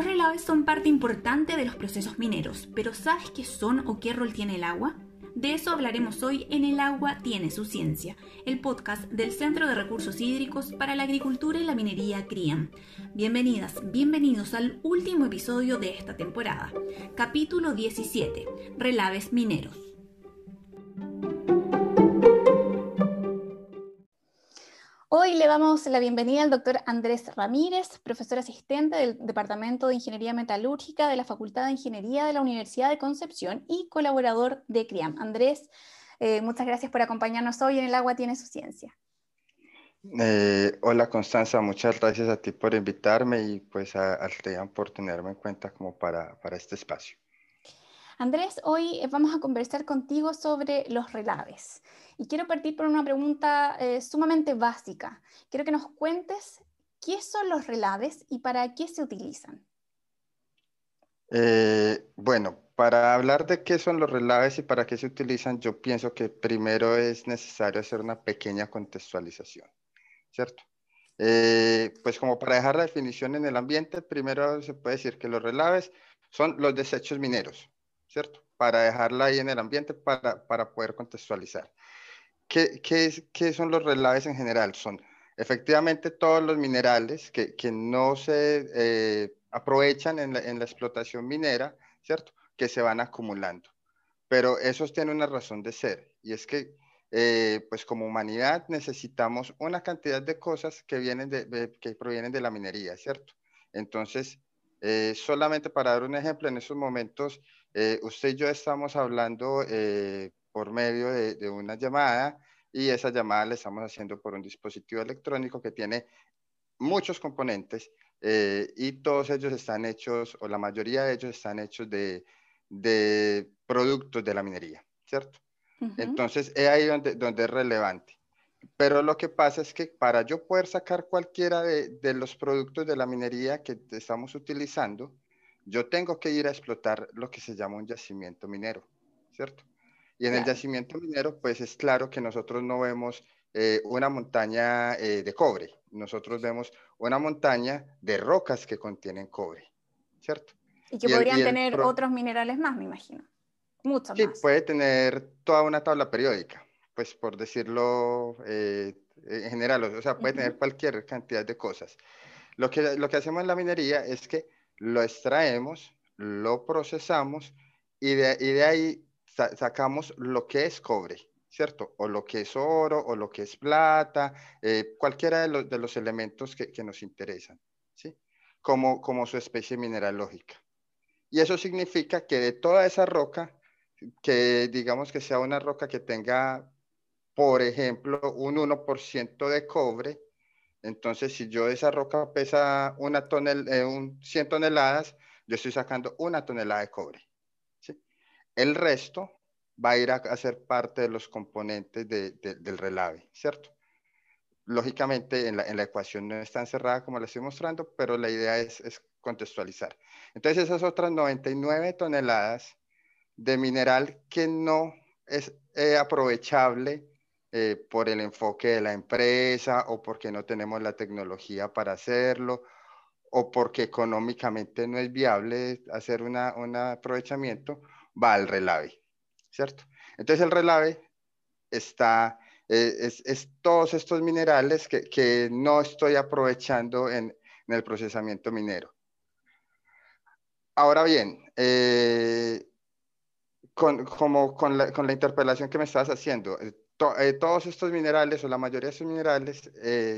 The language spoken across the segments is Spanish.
Los relaves son parte importante de los procesos mineros, pero ¿sabes qué son o qué rol tiene el agua? De eso hablaremos hoy en El agua tiene su ciencia, el podcast del Centro de Recursos Hídricos para la Agricultura y la Minería CRIAM. Bienvenidas, bienvenidos al último episodio de esta temporada, capítulo 17, Relaves Mineros. Damos la bienvenida al doctor Andrés Ramírez, profesor asistente del Departamento de Ingeniería Metalúrgica de la Facultad de Ingeniería de la Universidad de Concepción y colaborador de CRIAM. Andrés, eh, muchas gracias por acompañarnos hoy en El Agua Tiene Su Ciencia. Eh, hola Constanza, muchas gracias a ti por invitarme y pues al CRIAM por tenerme en cuenta como para, para este espacio. Andrés, hoy vamos a conversar contigo sobre los relaves. Y quiero partir por una pregunta eh, sumamente básica. Quiero que nos cuentes qué son los relaves y para qué se utilizan. Eh, bueno, para hablar de qué son los relaves y para qué se utilizan, yo pienso que primero es necesario hacer una pequeña contextualización, ¿cierto? Eh, pues como para dejar la definición en el ambiente, primero se puede decir que los relaves son los desechos mineros, ¿cierto? Para dejarla ahí en el ambiente para, para poder contextualizar. ¿Qué, qué, son los relaves en general? Son efectivamente todos los minerales que, que no se eh, aprovechan en la, en la, explotación minera, ¿cierto? Que se van acumulando. Pero esos tienen una razón de ser y es que, eh, pues como humanidad necesitamos una cantidad de cosas que, vienen de, que provienen de la minería, ¿cierto? Entonces, eh, solamente para dar un ejemplo, en esos momentos, usted y yo estamos hablando por medio de, una llamada y esa llamada la estamos haciendo por un dispositivo electrónico que tiene muchos componentes eh, y todos ellos están hechos, o la mayoría de ellos están hechos de, productos de la minería, ¿cierto? Entonces, es ahí donde, donde es relevante. Pero lo que pasa es que para yo poder sacar cualquiera de, de, los productos de la minería que estamos utilizando, yo tengo que ir a explotar lo que se llama un yacimiento minero, ¿cierto? Y en el yacimiento minero, pues es claro que nosotros no vemos eh, una montaña eh, de cobre, nosotros vemos una montaña de rocas que contienen cobre, ¿cierto? Y que podrían tener otros minerales más, me imagino. Muchos sí, puede tener toda una tabla periódica, pues por decirlo eh, en general, o sea, puede tener cualquier cantidad de cosas. Lo que, lo que hacemos en la minería es que lo extraemos, lo procesamos y de, ahí sacamos lo que es cobre, ¿cierto? O lo que es oro, o lo que es plata, eh, cualquiera de los, elementos que, que, nos interesan, ¿sí? Como, como su especie mineralógica. Y eso significa que de toda esa roca, que digamos que sea una roca que tenga, por ejemplo, un 1% de cobre, entonces si yo esa roca pesa una tonel, eh, un 100 toneladas, yo estoy sacando una tonelada de cobre. El resto va a ir a, ser parte de los componentes del relave, ¿cierto? Lógicamente en la, ecuación no está encerrada como la estoy mostrando, pero la idea es, contextualizar. Entonces esas otras 99 toneladas de mineral que no es eh, aprovechable eh, por el enfoque de la empresa o porque no tenemos la tecnología para hacerlo o porque económicamente no es viable hacer un aprovechamiento, va al relave, ¿cierto? Entonces el relave está, eh, es, todos estos minerales que, no estoy aprovechando en, el procesamiento minero. Ahora bien, eh, con, como con la, interpelación que me estás haciendo, eh, todos estos minerales o la mayoría de estos minerales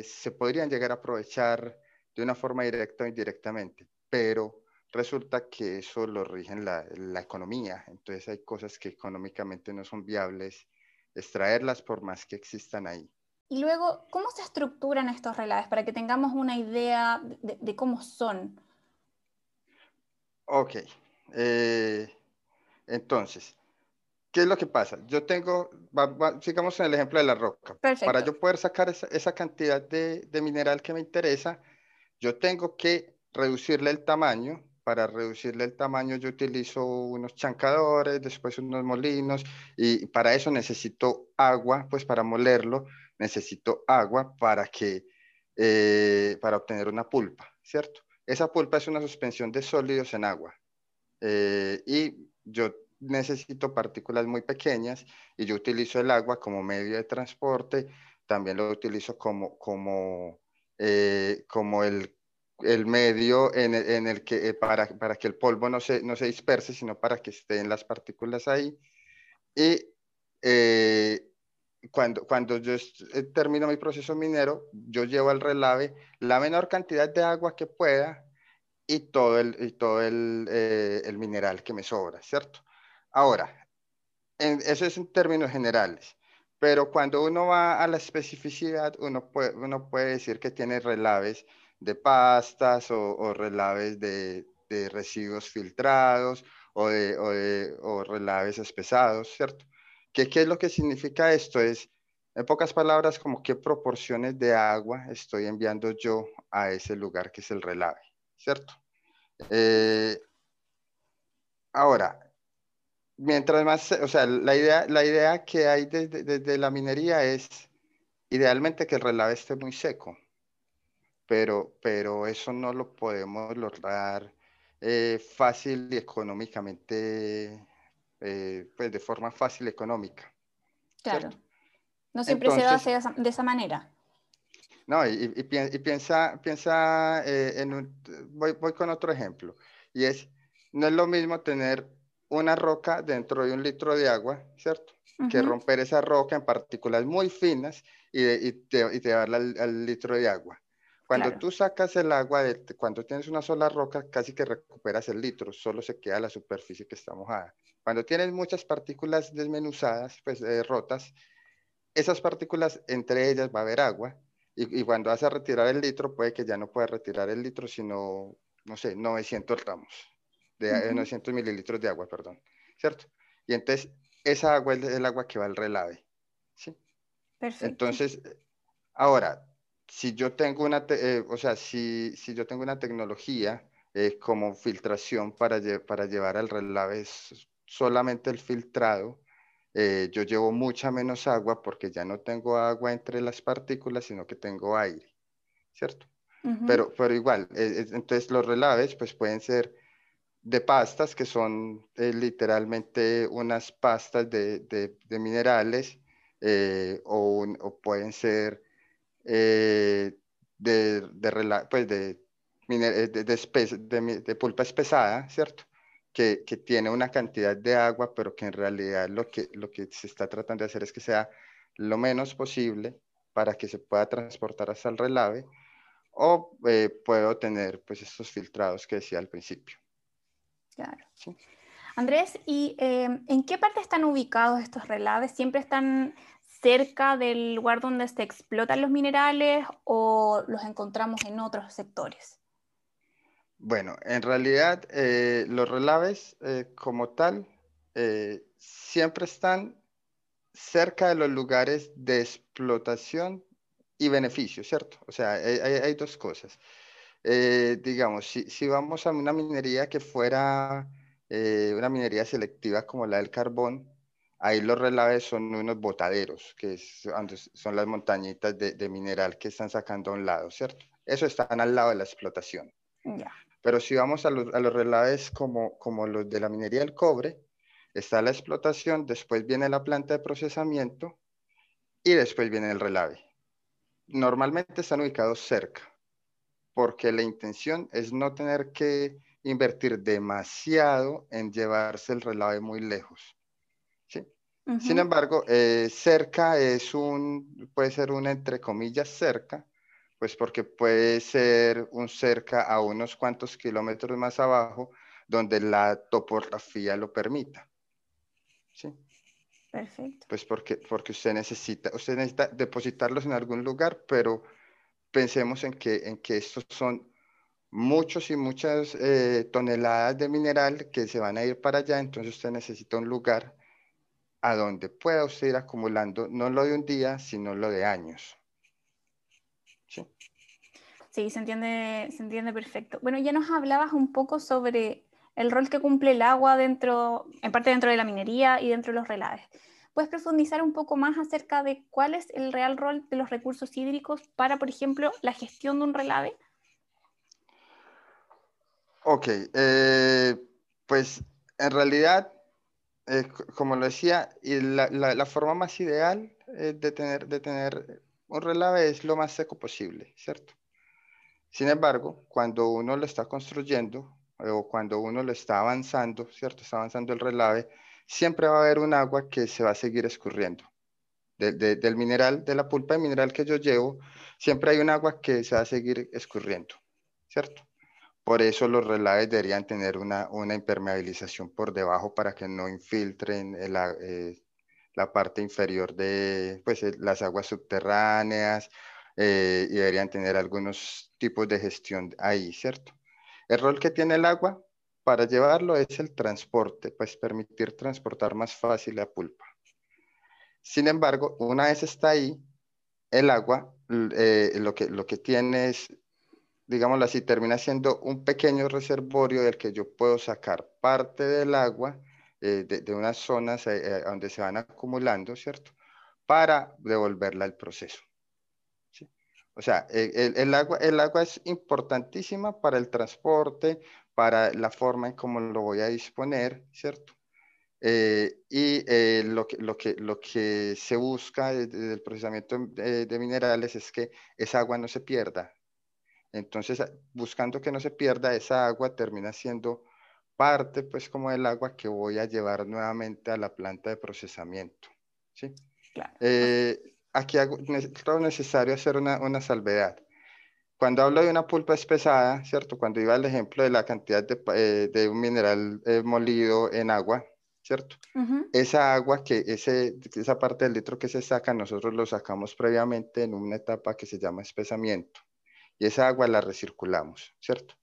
se podrían llegar a aprovechar de una forma directa o indirectamente, pero resulta que eso lo rige la, la economía. Entonces hay cosas que económicamente no son viables extraerlas por más que existan ahí. Y luego, ¿cómo se estructuran estos relaves para que tengamos una idea de, cómo son? Ok. Eh, entonces, ¿qué es lo que pasa? Yo tengo, sigamos en el ejemplo de la roca. Para yo poder sacar esa, esa cantidad de, de, mineral que me interesa, yo tengo que reducirle el tamaño para reducirle el tamaño yo utilizo unos chancadores, después unos molinos y para eso necesito agua, pues para molerlo necesito agua para que, eh, para obtener una pulpa, ¿cierto? esa pulpa es una suspensión de sólidos en agua. Eh, y yo necesito partículas muy pequeñas y yo utilizo el agua como medio de transporte, también lo utilizo como, como, eh, como el, el, medio en el, en el que, para, para, que el polvo no se, no se disperse, sino para que estén las partículas ahí. Y cuando, cuando yo eh, termino mi proceso minero, yo llevo al relave la menor cantidad de agua que pueda y todo el, y todo el, eh, el mineral que me sobra, ¿cierto? Ahora, eso es en términos generales, pero cuando uno va a la especificidad, uno puede, uno puede decir que tiene relaves de pastas o, o relaves de, de, residuos filtrados o, de, o, de, o relaves espesados, ¿cierto? ¿Qué, ¿Qué es lo que significa esto? Es, en pocas palabras, como qué proporciones de agua estoy enviando yo a ese lugar que es el relave, ¿cierto? Eh, ahora, mientras más, o sea, la idea, la idea que hay desde, desde, la minería es idealmente que el relave esté muy seco, pero, pero eso no lo podemos lograr eh, fácil y económicamente eh, pues de forma fácil económica. Claro. No siempre se da de esa manera. No, y, y, piensa, piensa eh, en un, voy, voy, con otro ejemplo, y es, no es lo mismo tener una roca dentro de un litro de agua, ¿cierto? Uh -huh. Que romper esa roca en partículas muy finas y, de, y, te, y llevarla al, al, litro de agua. Cuando claro. tú sacas el agua, de, cuando tienes una sola roca, casi que recuperas el litro, solo se queda la superficie que está mojada. Cuando tienes muchas partículas desmenuzadas, pues eh, rotas, esas partículas, entre ellas va a haber agua, y, y, cuando vas a retirar el litro, puede que ya no puedas retirar el litro, sino, no sé, 900 gramos, de, uh -huh. 900 mililitros de agua, perdón, ¿cierto? Y entonces, esa agua es el agua que va al relave, ¿sí? Perfecto. Entonces, ahora, si yo tengo una, eh, o sea, si, si yo tengo una tecnología eh, como filtración para, lle para llevar al relave solamente el filtrado, eh, yo llevo mucha menos agua porque ya no tengo agua entre las partículas, sino que tengo aire, ¿cierto? Uh -huh. pero, pero igual, eh, entonces los relaves pues pueden ser de pastas, que son eh, literalmente unas pastas de, de, minerales, eh, o, pueden ser de, de, pues de, de, de pulpa espesada, ¿cierto? que, que, tiene una cantidad de agua, pero que en realidad lo que, lo que se está tratando de hacer es que sea lo menos posible para que se pueda transportar hasta el relave, o eh, puedo tener pues estos filtrados que decía al principio. Claro. Andrés, ¿y eh, en qué parte están ubicados estos relaves? ¿Siempre están cerca del lugar donde se explotan los minerales o los encontramos en otros sectores? Bueno, en realidad eh, los relaves eh, como tal eh, siempre están cerca de los lugares de explotación y beneficio, ¿cierto? O sea, hay dos cosas. Eh, digamos, si, si, vamos a una minería que fuera eh, una minería selectiva como la del carbón, ahí los relaves son unos botaderos, que es, son las montañitas de, de, mineral que están sacando a un lado, ¿cierto? Eso están al lado de la explotación. Yeah. Pero si vamos a los, a los relaves como, como los de la minería del cobre, está la explotación, después viene la planta de procesamiento y después viene el relave. Normalmente están ubicados cerca, porque la intención es no tener que invertir demasiado en llevarse el relave muy lejos. ¿sí? Uh -huh. Sin embargo, eh, cerca es un, puede ser una entre comillas cerca, pues porque puede ser un cerca a unos cuantos kilómetros más abajo, donde la topografía lo permita. ¿Sí? Perfecto. Pues porque, porque usted necesita, usted necesita depositarlos en algún lugar, pero pensemos en que, en que estos son muchos y muchas eh, toneladas de mineral que se van a ir para allá, entonces usted necesita un lugar a donde pueda usted ir acumulando no lo de un día, sino lo de años. Sí. Sí, se entiende, se entiende perfecto. Bueno, ya nos hablabas un poco sobre el rol que cumple el agua dentro, en parte dentro de la minería y dentro de los relaves. ¿Puedes profundizar un poco más acerca de cuál es el real rol de los recursos hídricos para, por ejemplo, la gestión de un relave? Ok, eh, pues en realidad, eh, como lo decía, la, la, forma más ideal de, tener, de tener un relave es lo más seco posible, ¿cierto? Sin embargo, cuando uno lo está construyendo o cuando uno lo está avanzando, ¿cierto? Está avanzando el relave, siempre va a haber un agua que se va a seguir escurriendo. del mineral, de la pulpa de mineral que yo llevo, siempre hay un agua que se va a seguir escurriendo, ¿cierto? Por eso los relaves deberían tener una, impermeabilización por debajo para que no infiltren la, eh, la parte inferior de pues, eh, las aguas subterráneas eh, y deberían tener algunos tipos de gestión ahí, ¿cierto? El rol que tiene el agua para llevarlo es el transporte, pues permitir transportar más fácil la pulpa. Sin embargo, una vez está ahí, el agua lo, que, lo que tiene es digámoslo así, termina siendo un pequeño reservorio del que yo puedo sacar parte del agua eh, de, unas zonas eh, eh, donde se van acumulando, ¿cierto? Para devolverla al proceso. O sea, el, agua, el agua es importantísima para el transporte, para la forma en cómo lo voy a disponer, ¿cierto? y lo, que, lo, que, lo que se busca desde el procesamiento de, minerales es que esa agua no se pierda, entonces, buscando que no se pierda esa agua, termina siendo parte, pues, como del agua que voy a llevar nuevamente a la planta de procesamiento. ¿sí? Claro. Eh, aquí hago, creo necesario hacer una, una, salvedad. Cuando hablo de una pulpa espesada, ¿cierto? Cuando iba al ejemplo de la cantidad de, eh, de un mineral eh, molido en agua, ¿cierto? Esa agua, que ese, esa parte del litro que se saca, nosotros lo sacamos previamente en una etapa que se llama espesamiento y esa agua la recirculamos, ¿cierto?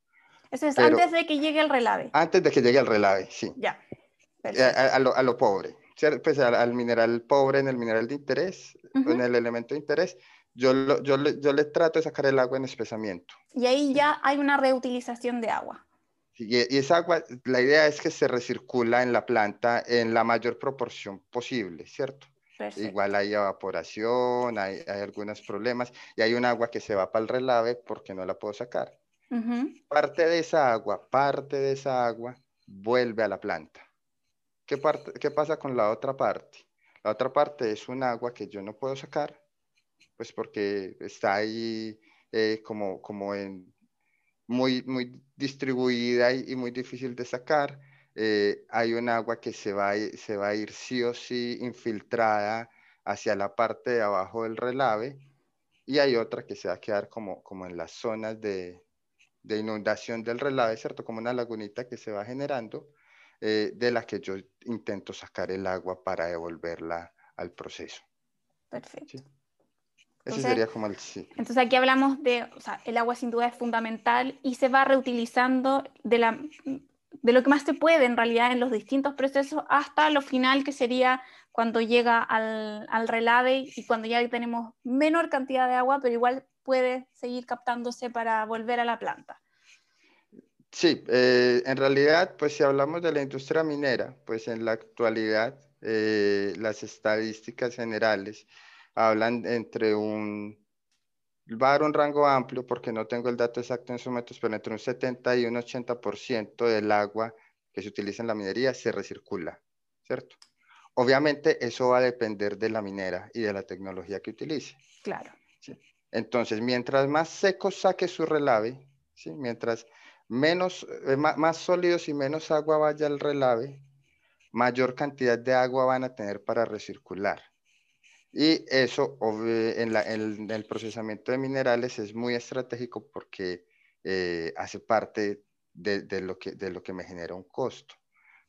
Eso es antes de que llegue el relave. Antes de que llegue el relave, sí. Ya. Eh, a, lo, a, lo, pobre, pues al, mineral pobre en el mineral de interés, en el elemento de interés, yo, yo, le, yo le trato de sacar el agua en espesamiento. Y ahí ya hay una reutilización de agua. Y, esa agua, la idea es que se recircula en la planta en la mayor proporción posible, ¿cierto? Igual hay evaporación, hay, algunos problemas y hay un agua que se va para el relave porque no la puedo sacar. Parte de esa agua, parte de esa agua vuelve a la planta. ¿Qué, parte, ¿Qué pasa con la otra parte? La otra parte es un agua que yo no puedo sacar, pues porque está ahí eh, como, como en muy, muy distribuida y muy difícil de sacar eh, hay un agua que se va, se va a ir sí o sí infiltrada hacia la parte de abajo del relave y hay otra que se va a quedar como, como en las zonas de, de inundación del relave, ¿cierto? Como una lagunita que se va generando, eh, de la que yo intento sacar el agua para devolverla al proceso. Perfecto. Ese sería como el sí. Entonces aquí hablamos de, o sea, el agua sin duda es fundamental y se va reutilizando de la de lo que más se puede en realidad en los distintos procesos hasta lo final que sería cuando llega al, al, relave y cuando ya tenemos menor cantidad de agua, pero igual puede seguir captándose para volver a la planta. Sí, eh, en realidad, pues si hablamos de la industria minera, pues en la actualidad eh, las estadísticas generales hablan entre un va a dar un rango amplio porque no tengo el dato exacto en su metros, pero entre un 70 y un 80% del agua que se utiliza en la minería se recircula, ¿cierto? Obviamente eso va a depender de la minera y de la tecnología que utilice. Claro. Entonces, mientras más seco saque su relave, ¿sí? mientras menos, eh, más sólidos y menos agua vaya al relave, mayor cantidad de agua van a tener para recircular. Y eso en, el procesamiento de minerales es muy estratégico porque eh, hace parte de, lo que, de lo que me genera un costo.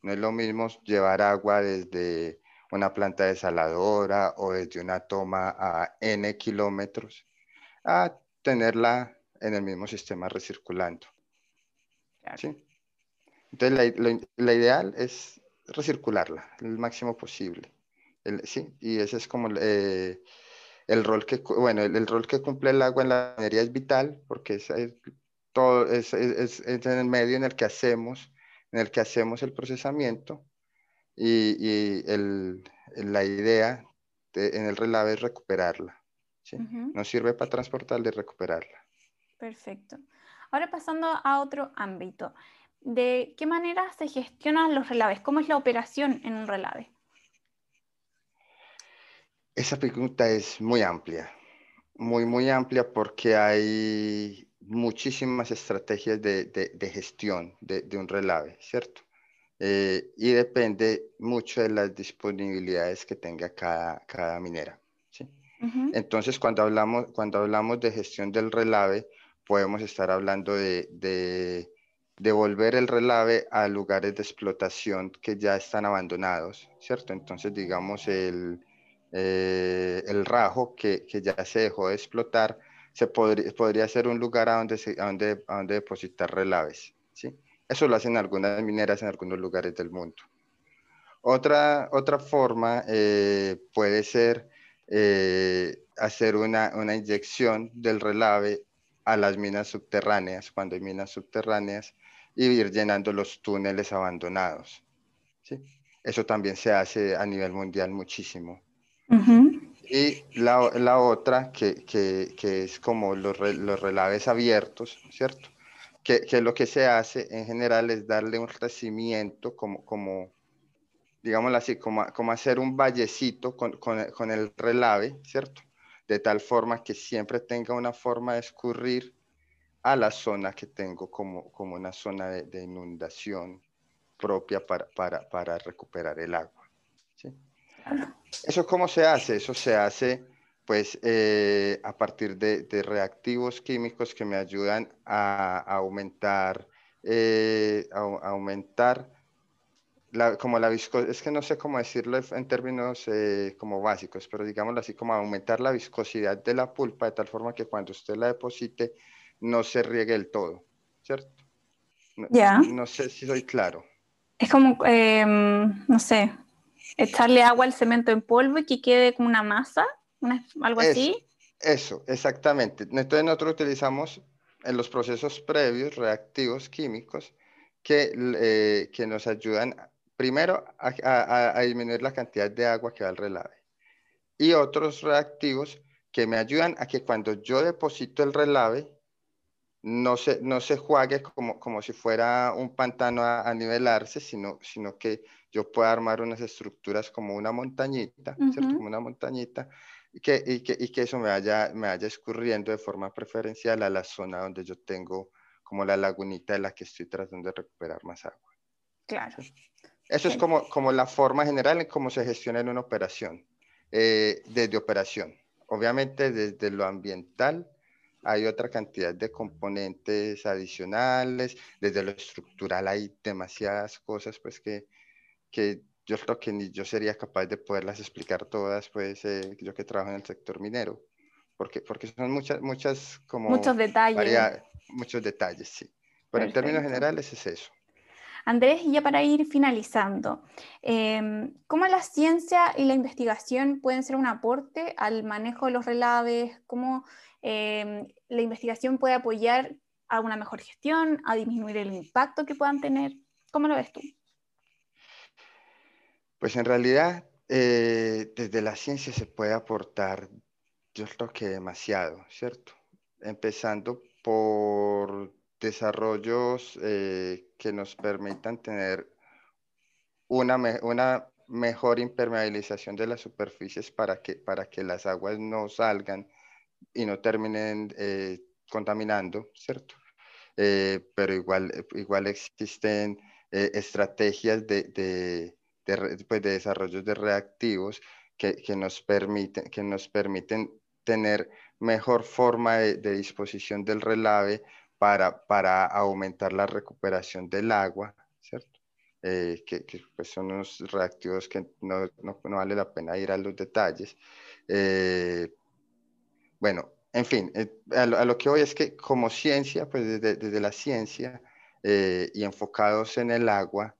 No es lo mismo llevar agua desde una planta desaladora o desde una toma a N kilómetros a tenerla en el mismo sistema recirculando. Entonces, la, la ideal es recircularla el máximo posible sí, y ese es como eh, el rol que, bueno, el, rol que cumple el agua en la minería es vital porque es, todo, es, es, en el medio en el que hacemos, en el que hacemos el procesamiento y, y el, la idea en el relave es recuperarla. ¿sí? Nos sirve para transportarla y recuperarla. Perfecto. Ahora pasando a otro ámbito, ¿de qué manera se gestionan los relaves? ¿Cómo es la operación en un relave? Esa pregunta es muy amplia, muy, muy amplia porque hay muchísimas estrategias de, gestión de, un relave, ¿cierto? Eh, y depende mucho de las disponibilidades que tenga cada, cada minera. ¿sí? Entonces, cuando hablamos, cuando hablamos de gestión del relave, podemos estar hablando de, de devolver el relave a lugares de explotación que ya están abandonados, ¿cierto? Entonces, digamos, el, eh, el rajo que, que, ya se dejó de explotar, se podría, podría ser un lugar a donde, a donde, a donde depositar relaves, ¿sí? Eso lo hacen algunas mineras en algunos lugares del mundo. Otra, otra forma eh, puede ser eh, hacer una, una, inyección del relave a las minas subterráneas, cuando hay minas subterráneas, y ir llenando los túneles abandonados. ¿sí? Eso también se hace a nivel mundial muchísimo. Y la, la otra, que, que, que, es como los, los relaves abiertos, ¿cierto? que, que, lo que se hace en general es darle un crecimiento como, como digámoslo así, como, como hacer un vallecito con, con, con, el relave, ¿cierto? De tal forma que siempre tenga una forma de escurrir a la zona que tengo como, como una zona de, de inundación propia para, para, para, recuperar el agua. ¿Eso cómo se hace? Eso se hace pues eh, a partir de, reactivos químicos que me ayudan a, aumentar, eh, a, aumentar la, como la viscosidad, es que no sé cómo decirlo en términos eh, como básicos, pero digámoslo así, como aumentar la viscosidad de la pulpa de tal forma que cuando usted la deposite no se riegue el todo, ¿cierto? Ya. No, sé si soy claro. Es como, em, no sé, echarle agua al cemento en polvo y que quede como una masa algo así. Eso, exactamente. Entonces nosotros utilizamos en los procesos previos, reactivos químicos, que, eh, que nos ayudan primero a, a, disminuir la cantidad de agua que va al relave. Y otros reactivos que me ayudan a que cuando yo deposito el relave, no se, no se juegue como, como si fuera un pantano a, nivelarse, sino, sino que yo pueda armar unas estructuras como una montañita, ¿cierto? Como una montañita, y que, y que, y que eso me vaya, me vaya escurriendo de forma preferencial a la zona donde yo tengo como la lagunita de la que estoy tratando de recuperar más agua. Claro. Eso es como, como la forma general en cómo se gestiona en una operación, eh, desde operación. Obviamente desde lo ambiental hay otra cantidad de componentes adicionales, desde lo estructural hay demasiadas cosas pues que, que yo creo que ni yo sería capaz de poderlas explicar todas, pues eh, yo que trabajo en el sector minero, porque, porque son muchas, muchas como... Muchos detalles. muchos detalles, sí. Pero en términos generales es eso. Andrés, ya para ir finalizando, em, ¿cómo la ciencia y la investigación pueden ser un aporte al manejo de los relaves? ¿Cómo em, la investigación puede apoyar a una mejor gestión, a disminuir el impacto que puedan tener? ¿Cómo lo ves tú? Pues en realidad, eh, desde la ciencia se puede aportar, yo creo que demasiado, ¿cierto? Empezando por desarrollos eh, que nos permitan tener una, una mejor impermeabilización de las superficies para que, para que las aguas no salgan y no terminen eh, contaminando, ¿cierto? pero igual, igual existen estrategias de de, pues, de desarrollos de reactivos que, que, nos permiten, que nos permiten tener mejor forma de, disposición del relave para, para, aumentar la recuperación del agua, ¿cierto? Eh, que, que pues son unos reactivos que no, no, no, vale la pena ir a los detalles. Eh, bueno, en fin, eh, a, lo, que voy es que como ciencia, pues desde, desde la ciencia y enfocados en el agua,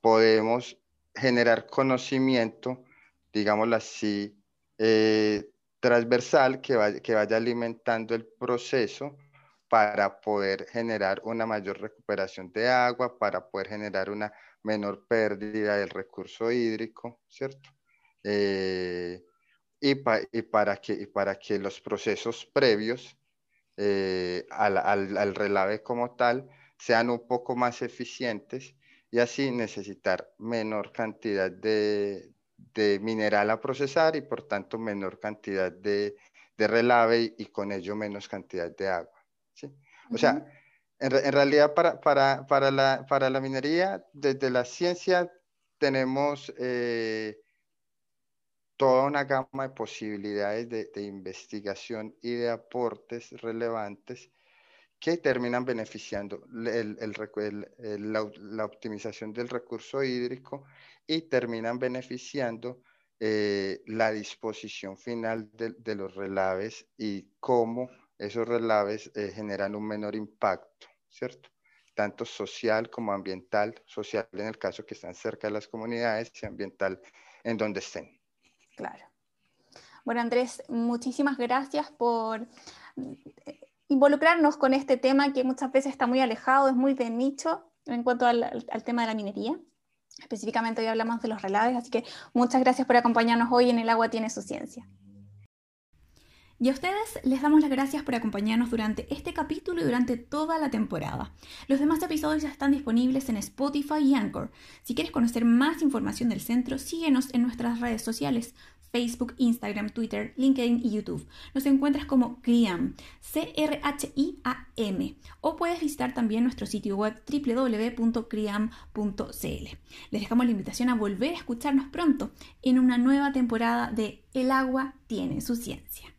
podemos generar conocimiento, digámoslo así, eh, transversal que vaya, que vaya alimentando el proceso para poder generar una mayor recuperación de agua, para poder generar una menor pérdida del recurso hídrico, ¿cierto? Eh, y, y, para que, y para que los procesos previos eh, al, relave como tal sean un poco más eficientes y así necesitar menor cantidad de, mineral a procesar y por tanto menor cantidad de, relave y, con ello menos cantidad de agua. ¿sí? O sea, en, realidad para, para, la, minería, desde la ciencia tenemos eh, toda una gama de posibilidades de, investigación y de aportes relevantes que terminan beneficiando la, optimización del recurso hídrico y terminan beneficiando eh, la disposición final de, los relaves y cómo esos relaves eh, generan un menor impacto, ¿cierto? Tanto social como ambiental, social en el caso que están cerca de las comunidades y ambiental en donde estén. Claro. Bueno, Andrés, muchísimas gracias por involucrarnos con este tema que muchas veces está muy alejado, es muy de nicho en cuanto al, tema de la minería. Específicamente hoy hablamos de los relaves, así que muchas gracias por acompañarnos hoy en El agua tiene su ciencia. Y a ustedes les damos las gracias por acompañarnos durante este capítulo y durante toda la temporada. Los demás episodios ya están disponibles en Spotify y Anchor. Si quieres conocer más información del centro, síguenos en nuestras redes sociales. Facebook, Instagram, Twitter, LinkedIn y YouTube. Nos encuentras como CRIAM, C-R-H-I-A-M. O puedes visitar también nuestro sitio web www.criam.cl. Les dejamos la invitación a volver a escucharnos pronto en una nueva temporada de El agua tiene su ciencia.